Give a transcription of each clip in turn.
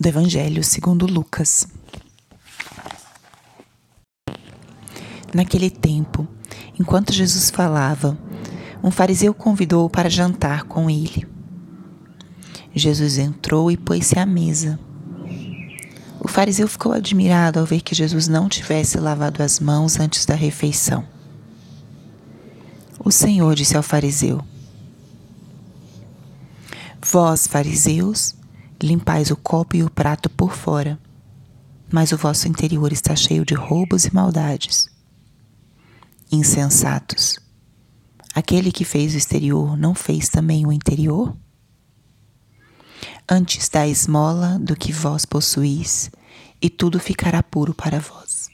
do Evangelho segundo Lucas. Naquele tempo, enquanto Jesus falava, um fariseu convidou-o para jantar com ele. Jesus entrou e pôs-se à mesa. O fariseu ficou admirado ao ver que Jesus não tivesse lavado as mãos antes da refeição. O Senhor disse ao fariseu: Vós, fariseus, limpais o copo e o prato por fora, mas o vosso interior está cheio de roubos e maldades. Insensatos! Aquele que fez o exterior não fez também o interior? Antes da esmola do que vós possuís, e tudo ficará puro para vós.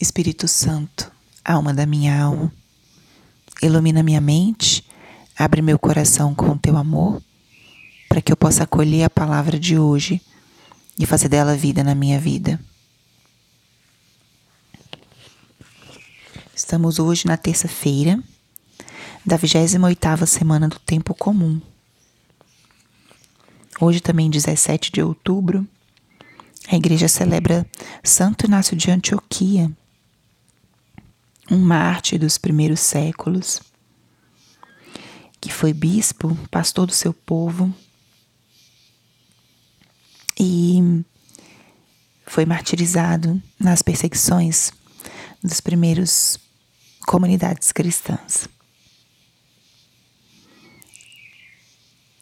Espírito Santo, alma da minha alma, ilumina minha mente Abre meu coração com o teu amor, para que eu possa acolher a palavra de hoje e fazer dela vida na minha vida. Estamos hoje na terça-feira da 28ª semana do tempo comum. Hoje também 17 de outubro, a igreja celebra Santo Inácio de Antioquia, um mártir dos primeiros séculos que foi bispo, pastor do seu povo, e foi martirizado nas perseguições dos primeiros comunidades cristãs.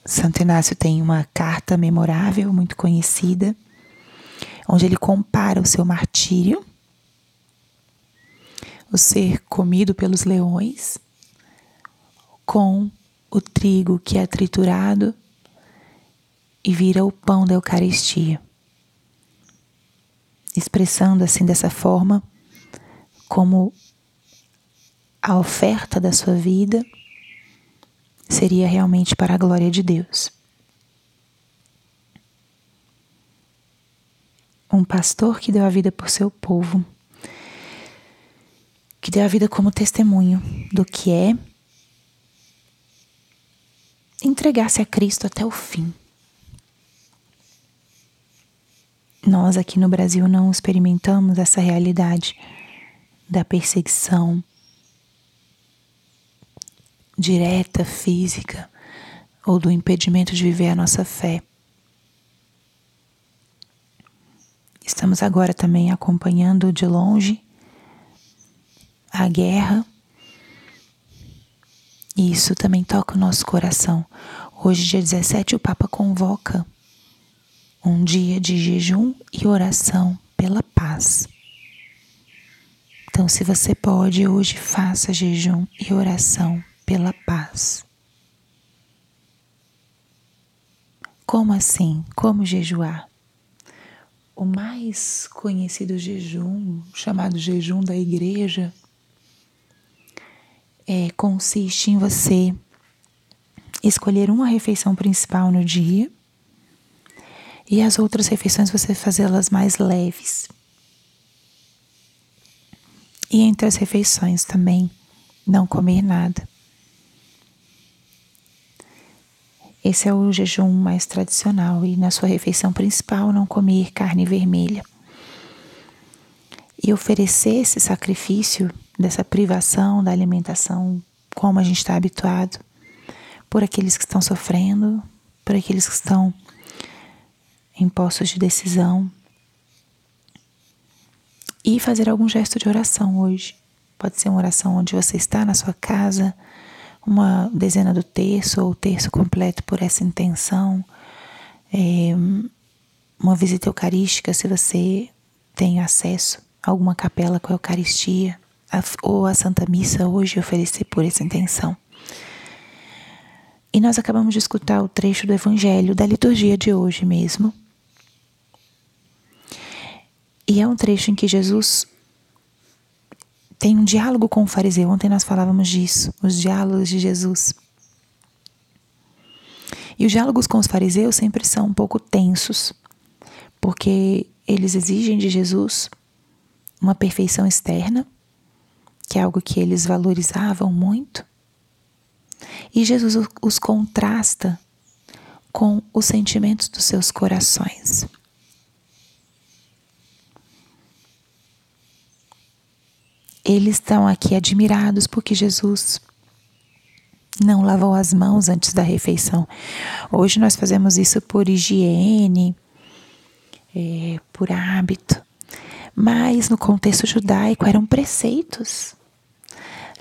Santo Inácio tem uma carta memorável, muito conhecida, onde ele compara o seu martírio, o ser comido pelos leões, com o trigo que é triturado e vira o pão da Eucaristia. Expressando assim dessa forma como a oferta da sua vida seria realmente para a glória de Deus. Um pastor que deu a vida por seu povo, que deu a vida como testemunho do que é entregar-se a Cristo até o fim. Nós aqui no Brasil não experimentamos essa realidade da perseguição direta, física, ou do impedimento de viver a nossa fé. Estamos agora também acompanhando de longe a guerra e isso também toca o nosso coração. Hoje, dia 17, o Papa convoca um dia de jejum e oração pela paz. Então, se você pode, hoje faça jejum e oração pela paz. Como assim? Como jejuar? O mais conhecido jejum, chamado jejum da igreja, é, consiste em você escolher uma refeição principal no dia e as outras refeições você fazê-las mais leves. E entre as refeições também não comer nada. Esse é o jejum mais tradicional e na sua refeição principal não comer carne vermelha. E oferecer esse sacrifício dessa privação da alimentação como a gente está habituado, por aqueles que estão sofrendo, por aqueles que estão em postos de decisão. E fazer algum gesto de oração hoje. Pode ser uma oração onde você está na sua casa, uma dezena do terço ou o terço completo por essa intenção, é, uma visita eucarística se você tem acesso a alguma capela com a Eucaristia ou a Santa Missa hoje oferecer por essa intenção. E nós acabamos de escutar o trecho do Evangelho da liturgia de hoje mesmo. E é um trecho em que Jesus tem um diálogo com o fariseu. Ontem nós falávamos disso, os diálogos de Jesus. E os diálogos com os fariseus sempre são um pouco tensos, porque eles exigem de Jesus uma perfeição externa que é algo que eles valorizavam muito. E Jesus os contrasta com os sentimentos dos seus corações. Eles estão aqui admirados porque Jesus não lavou as mãos antes da refeição. Hoje nós fazemos isso por higiene, é, por hábito, mas no contexto judaico eram preceitos.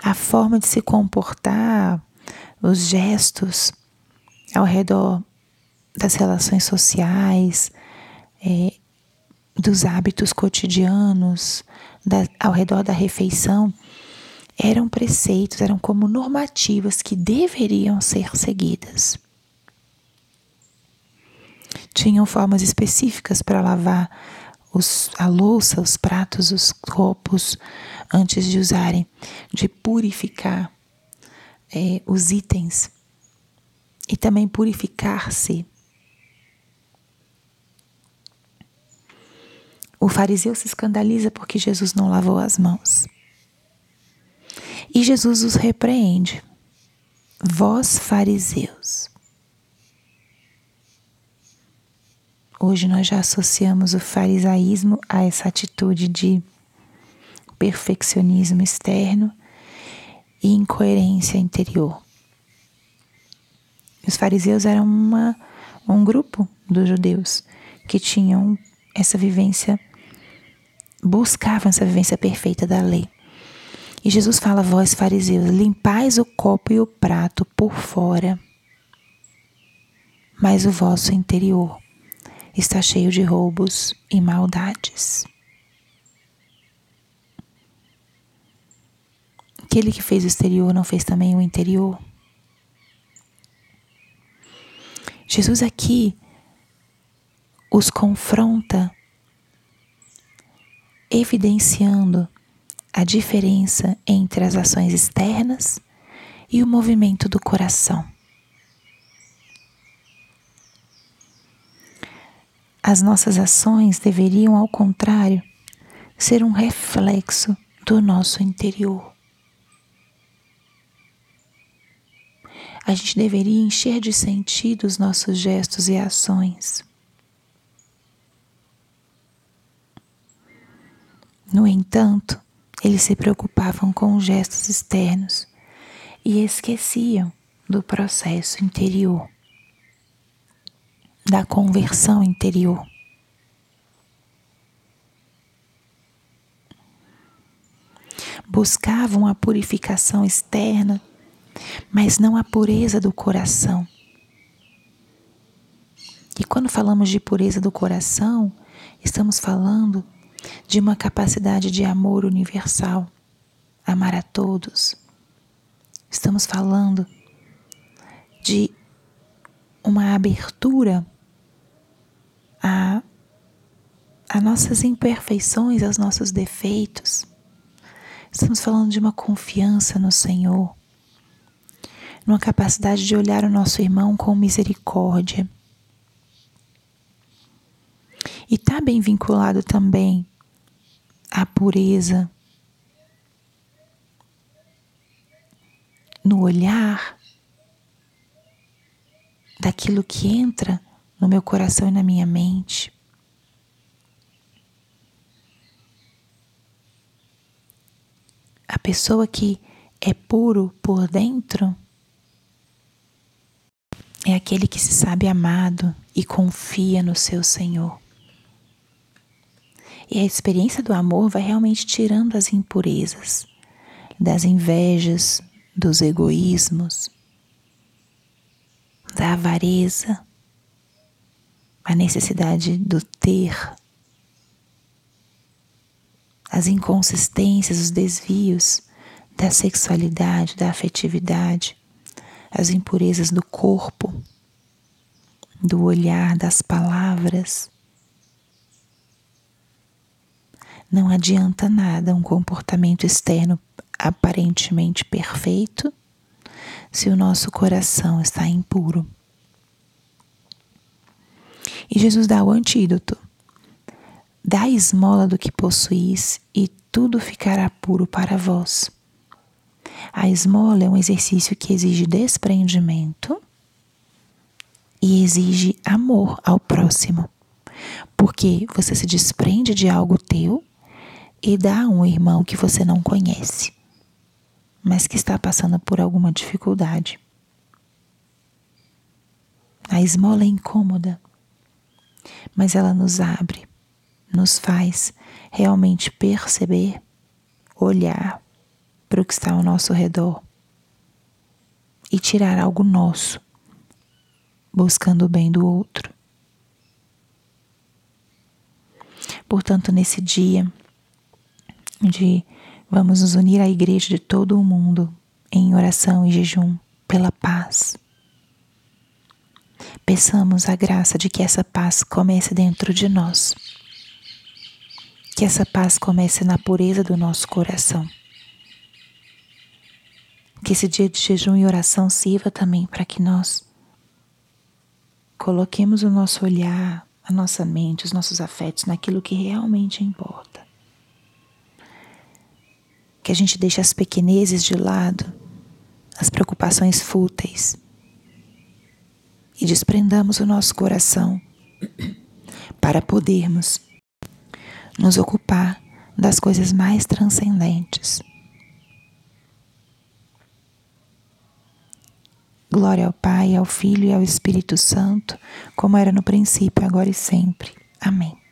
A forma de se comportar, os gestos ao redor das relações sociais, é, dos hábitos cotidianos, da, ao redor da refeição, eram preceitos, eram como normativas que deveriam ser seguidas. Tinham formas específicas para lavar os, a louça, os pratos, os copos, antes de usarem, de purificar é, os itens e também purificar-se O fariseu se escandaliza porque Jesus não lavou as mãos. E Jesus os repreende. Vós, fariseus. Hoje nós já associamos o farisaísmo a essa atitude de perfeccionismo externo e incoerência interior. Os fariseus eram uma, um grupo dos judeus que tinham essa vivência buscavam essa vivência perfeita da lei. E Jesus fala: Vós, fariseus, limpais o copo e o prato por fora, mas o vosso interior está cheio de roubos e maldades. Aquele que fez o exterior não fez também o interior? Jesus aqui os confronta evidenciando a diferença entre as ações externas e o movimento do coração. As nossas ações deveriam, ao contrário, ser um reflexo do nosso interior. A gente deveria encher de sentido os nossos gestos e ações. No entanto, eles se preocupavam com gestos externos e esqueciam do processo interior, da conversão interior. Buscavam a purificação externa, mas não a pureza do coração. E quando falamos de pureza do coração, estamos falando de uma capacidade de amor universal, amar a todos. Estamos falando de uma abertura a, a nossas imperfeições, aos nossos defeitos. Estamos falando de uma confiança no Senhor, numa capacidade de olhar o nosso irmão com misericórdia. E está bem vinculado também a pureza no olhar daquilo que entra no meu coração e na minha mente. A pessoa que é puro por dentro é aquele que se sabe amado e confia no seu Senhor. E a experiência do amor vai realmente tirando as impurezas, das invejas, dos egoísmos, da avareza, a necessidade do ter, as inconsistências, os desvios da sexualidade, da afetividade, as impurezas do corpo, do olhar, das palavras Não adianta nada um comportamento externo aparentemente perfeito se o nosso coração está impuro. E Jesus dá o antídoto. Dá esmola do que possuís e tudo ficará puro para vós. A esmola é um exercício que exige desprendimento e exige amor ao próximo, porque você se desprende de algo teu e dá a um irmão que você não conhece, mas que está passando por alguma dificuldade. A esmola é incômoda, mas ela nos abre, nos faz realmente perceber, olhar para o que está ao nosso redor e tirar algo nosso, buscando o bem do outro. Portanto, nesse dia, onde vamos nos unir à igreja de todo o mundo em oração e jejum pela paz. Peçamos a graça de que essa paz comece dentro de nós. Que essa paz comece na pureza do nosso coração. Que esse dia de jejum e oração sirva também para que nós coloquemos o nosso olhar, a nossa mente, os nossos afetos naquilo que realmente importa que a gente deixe as pequenezes de lado, as preocupações fúteis e desprendamos o nosso coração para podermos nos ocupar das coisas mais transcendentes. Glória ao Pai, ao Filho e ao Espírito Santo, como era no princípio, agora e sempre. Amém.